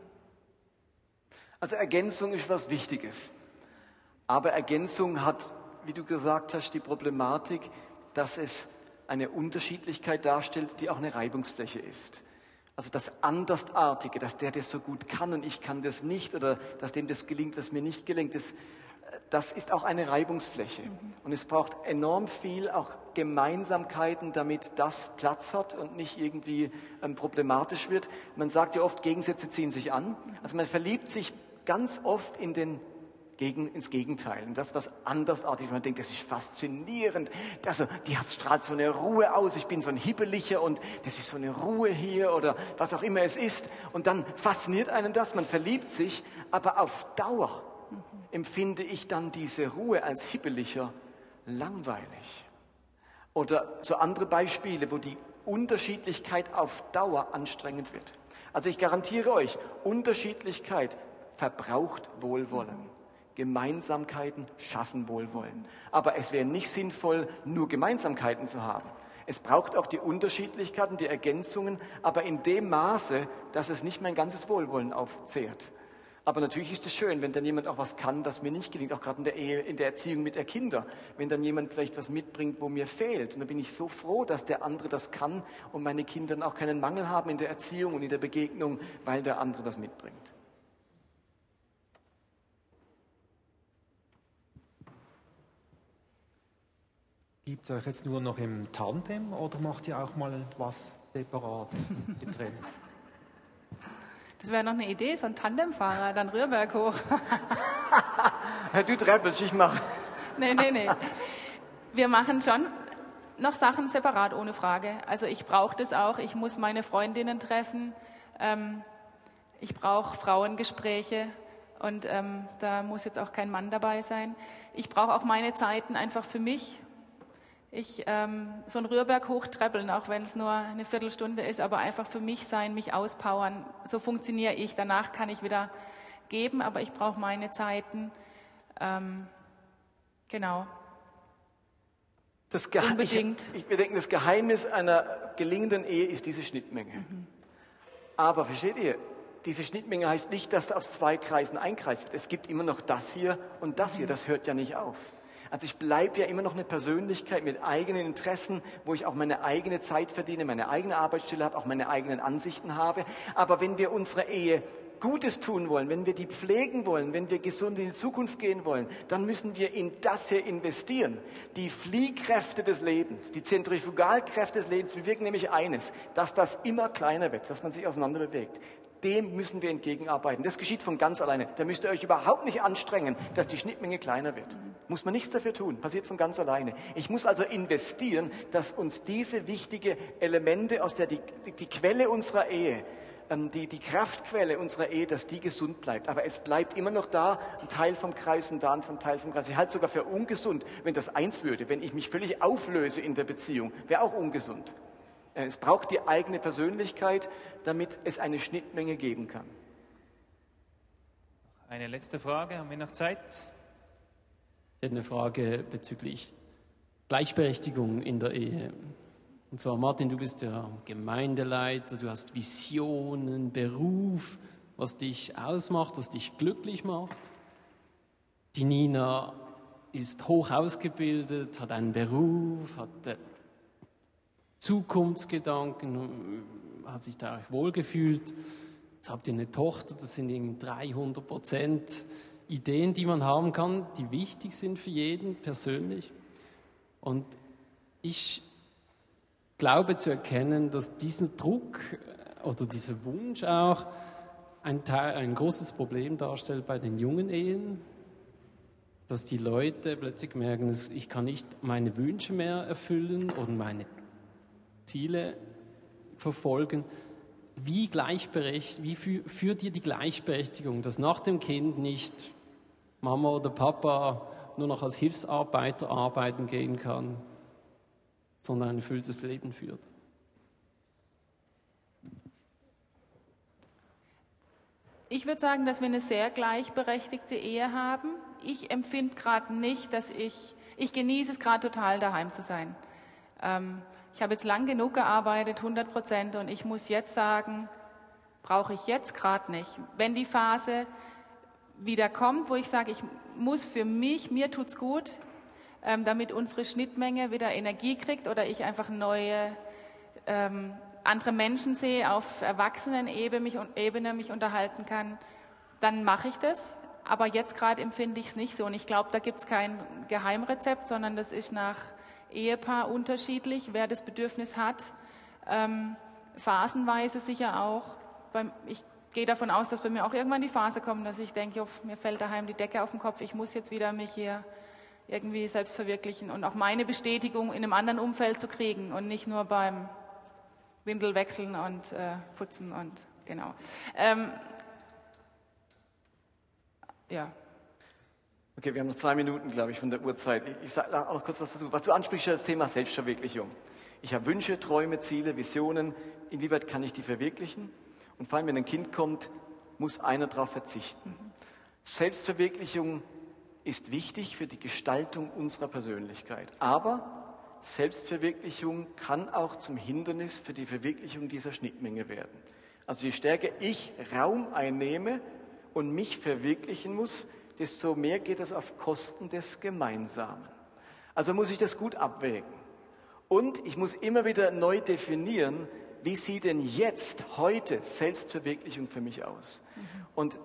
Also Ergänzung ist was Wichtiges. Aber Ergänzung hat, wie du gesagt hast, die Problematik, dass es eine Unterschiedlichkeit darstellt, die auch eine Reibungsfläche ist. Also das Andersartige, dass der das so gut kann und ich kann das nicht oder dass dem das gelingt, was mir nicht gelingt, das, das ist auch eine Reibungsfläche. Und es braucht enorm viel auch Gemeinsamkeiten, damit das Platz hat und nicht irgendwie ähm, problematisch wird. Man sagt ja oft, Gegensätze ziehen sich an. Also man verliebt sich ganz oft in den gegen, ins Gegenteil. Und das, was andersartig, man denkt, das ist faszinierend. Also, die hat, strahlt so eine Ruhe aus. Ich bin so ein Hibbelicher und das ist so eine Ruhe hier oder was auch immer es ist. Und dann fasziniert einen das, man verliebt sich, aber auf Dauer empfinde ich dann diese Ruhe als Hibbelicher langweilig. Oder so andere Beispiele, wo die Unterschiedlichkeit auf Dauer anstrengend wird. Also ich garantiere euch, Unterschiedlichkeit verbraucht Wohlwollen. Gemeinsamkeiten schaffen Wohlwollen. Aber es wäre nicht sinnvoll, nur Gemeinsamkeiten zu haben. Es braucht auch die Unterschiedlichkeiten, die Ergänzungen, aber in dem Maße, dass es nicht mein ganzes Wohlwollen aufzehrt. Aber natürlich ist es schön, wenn dann jemand auch was kann, das mir nicht gelingt, auch gerade in der Ehe, in der Erziehung mit der Kinder. Wenn dann jemand vielleicht was mitbringt, wo mir fehlt. Und dann bin ich so froh, dass der andere das kann und meine Kinder dann auch keinen Mangel haben in der Erziehung und in der Begegnung, weil der andere das mitbringt. Gibt es euch jetzt nur noch im Tandem oder macht ihr auch mal was separat getrennt? Das wäre noch eine Idee, so ein Tandemfahrer, dann Rührberg hoch. du treppelst, ich mache. nee, nee, nee. Wir machen schon noch Sachen separat, ohne Frage. Also ich brauche das auch. Ich muss meine Freundinnen treffen. Ähm, ich brauche Frauengespräche. Und ähm, da muss jetzt auch kein Mann dabei sein. Ich brauche auch meine Zeiten einfach für mich. Ich ähm, so ein Rührberg hochtreppeln, auch wenn es nur eine Viertelstunde ist, aber einfach für mich sein, mich auspowern. So funktioniere ich. Danach kann ich wieder geben, aber ich brauche meine Zeiten. Ähm, genau. Das Unbedingt. Ich, ich bedenke, das Geheimnis einer gelingenden Ehe ist diese Schnittmenge. Mhm. Aber versteht ihr, diese Schnittmenge heißt nicht, dass aus zwei Kreisen ein Kreis wird. Es gibt immer noch das hier und das hier. Das hört ja nicht auf. Also ich bleibe ja immer noch eine Persönlichkeit mit eigenen Interessen, wo ich auch meine eigene Zeit verdiene, meine eigene Arbeitsstelle habe, auch meine eigenen Ansichten habe. Aber wenn wir unsere Ehe Gutes tun wollen, wenn wir die pflegen wollen, wenn wir gesund in die Zukunft gehen wollen, dann müssen wir in das hier investieren. Die Fliehkräfte des Lebens, die Zentrifugalkräfte des Lebens bewirken nämlich eines, dass das immer kleiner wird, dass man sich auseinander bewegt. Dem müssen wir entgegenarbeiten. Das geschieht von ganz alleine. Da müsst ihr euch überhaupt nicht anstrengen, dass die Schnittmenge kleiner wird. Muss man nichts dafür tun. Passiert von ganz alleine. Ich muss also investieren, dass uns diese wichtigen Elemente aus der die, die Quelle unserer Ehe, ähm, die, die Kraftquelle unserer Ehe, dass die gesund bleibt. Aber es bleibt immer noch da, ein Teil vom Kreis und da ein Teil vom Kreis. Ich halte sogar für ungesund, wenn das eins würde. Wenn ich mich völlig auflöse in der Beziehung, wäre auch ungesund. Äh, es braucht die eigene Persönlichkeit, damit es eine Schnittmenge geben kann. Eine letzte Frage, haben wir noch Zeit? Ich hätte eine Frage bezüglich Gleichberechtigung in der Ehe. Und zwar, Martin, du bist der Gemeindeleiter, du hast Visionen, Beruf, was dich ausmacht, was dich glücklich macht. Die Nina ist hoch ausgebildet, hat einen Beruf, hat Zukunftsgedanken, hat sich da wohlgefühlt. Jetzt habt ihr eine Tochter, das sind irgendwie 300 Prozent Ideen, die man haben kann, die wichtig sind für jeden persönlich. Und ich glaube zu erkennen, dass dieser Druck oder dieser Wunsch auch ein, Teil, ein großes Problem darstellt bei den jungen Ehen, dass die Leute plötzlich merken, ich kann nicht meine Wünsche mehr erfüllen oder meine Ziele verfolgen. Wie, gleichberechtigt, wie führt ihr die Gleichberechtigung, dass nach dem Kind nicht Mama oder Papa nur noch als Hilfsarbeiter arbeiten gehen kann, sondern ein erfülltes Leben führt? Ich würde sagen, dass wir eine sehr gleichberechtigte Ehe haben. Ich empfinde gerade nicht, dass ich, ich genieße es gerade total daheim zu sein. Ähm, ich habe jetzt lang genug gearbeitet, 100 Prozent, und ich muss jetzt sagen, brauche ich jetzt gerade nicht. Wenn die Phase wieder kommt, wo ich sage, ich muss für mich, mir tut's gut, ähm, damit unsere Schnittmenge wieder Energie kriegt oder ich einfach neue ähm, andere Menschen sehe, auf Erwachsenenebene mich, Ebene mich unterhalten kann, dann mache ich das. Aber jetzt gerade empfinde ich es nicht so. Und ich glaube, da gibt es kein Geheimrezept, sondern das ist nach Ehepaar unterschiedlich, wer das Bedürfnis hat. Ähm, phasenweise sicher auch. Beim, ich gehe davon aus, dass bei mir auch irgendwann die Phase kommt, dass ich denke, oh, mir fällt daheim die Decke auf den Kopf, ich muss jetzt wieder mich hier irgendwie selbst verwirklichen und auch meine Bestätigung in einem anderen Umfeld zu kriegen und nicht nur beim Windelwechseln und äh, Putzen und genau. Ähm, ja. Okay, wir haben noch zwei Minuten, glaube ich, von der Uhrzeit. Ich sage auch noch kurz was dazu. Was du ansprichst, ist das Thema Selbstverwirklichung. Ich habe Wünsche, Träume, Ziele, Visionen. Inwieweit kann ich die verwirklichen? Und vor allem, wenn ein Kind kommt, muss einer darauf verzichten. Selbstverwirklichung ist wichtig für die Gestaltung unserer Persönlichkeit. Aber Selbstverwirklichung kann auch zum Hindernis für die Verwirklichung dieser Schnittmenge werden. Also je stärker ich Raum einnehme und mich verwirklichen muss, desto mehr geht es auf Kosten des Gemeinsamen. Also muss ich das gut abwägen. Und ich muss immer wieder neu definieren, wie sieht denn jetzt, heute Selbstverwirklichung für mich aus? Und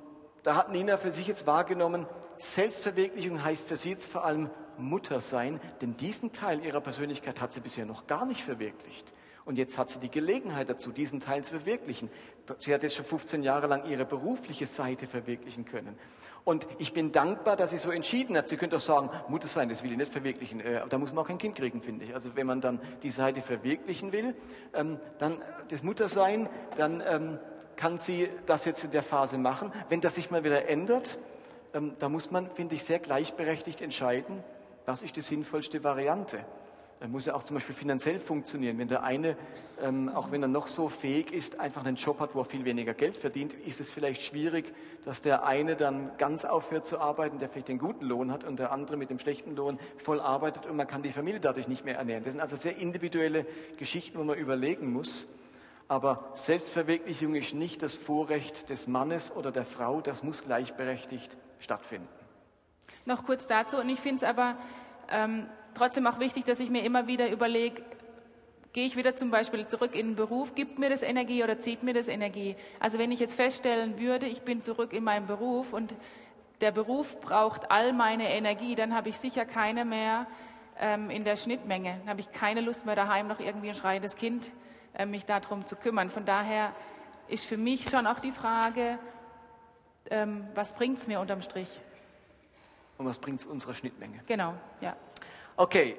da hat Nina für sich jetzt wahrgenommen, Selbstverwirklichung heißt für sie jetzt vor allem Mutter sein, denn diesen Teil ihrer Persönlichkeit hat sie bisher noch gar nicht verwirklicht. Und jetzt hat sie die Gelegenheit dazu, diesen Teil zu verwirklichen. Sie hat jetzt schon 15 Jahre lang ihre berufliche Seite verwirklichen können. Und ich bin dankbar, dass sie so entschieden hat. Sie könnte auch sagen, Mutter sein, das will ich nicht verwirklichen. Äh, da muss man auch kein Kind kriegen, finde ich. Also wenn man dann die Seite verwirklichen will, ähm, dann das Muttersein, dann ähm, kann sie das jetzt in der Phase machen. Wenn das sich mal wieder ändert, ähm, da muss man, finde ich, sehr gleichberechtigt entscheiden, was ist die sinnvollste Variante. Er muss ja auch zum Beispiel finanziell funktionieren. Wenn der eine, ähm, auch wenn er noch so fähig ist, einfach einen Job hat, wo er viel weniger Geld verdient, ist es vielleicht schwierig, dass der eine dann ganz aufhört zu arbeiten, der vielleicht den guten Lohn hat und der andere mit dem schlechten Lohn voll arbeitet und man kann die Familie dadurch nicht mehr ernähren. Das sind also sehr individuelle Geschichten, wo man überlegen muss. Aber Selbstverwirklichung ist nicht das Vorrecht des Mannes oder der Frau, das muss gleichberechtigt stattfinden. Noch kurz dazu, und ich finde es aber ähm, trotzdem auch wichtig, dass ich mir immer wieder überlege, gehe ich wieder zum Beispiel zurück in den Beruf, gibt mir das Energie oder zieht mir das Energie? Also wenn ich jetzt feststellen würde, ich bin zurück in meinem Beruf und der Beruf braucht all meine Energie, dann habe ich sicher keine mehr ähm, in der Schnittmenge. Dann habe ich keine Lust mehr daheim noch irgendwie ein schreiendes Kind, äh, mich darum zu kümmern. Von daher ist für mich schon auch die Frage, ähm, was bringt es mir unterm Strich? Und was bringt es unserer Schnittmenge? Genau, ja. Okay,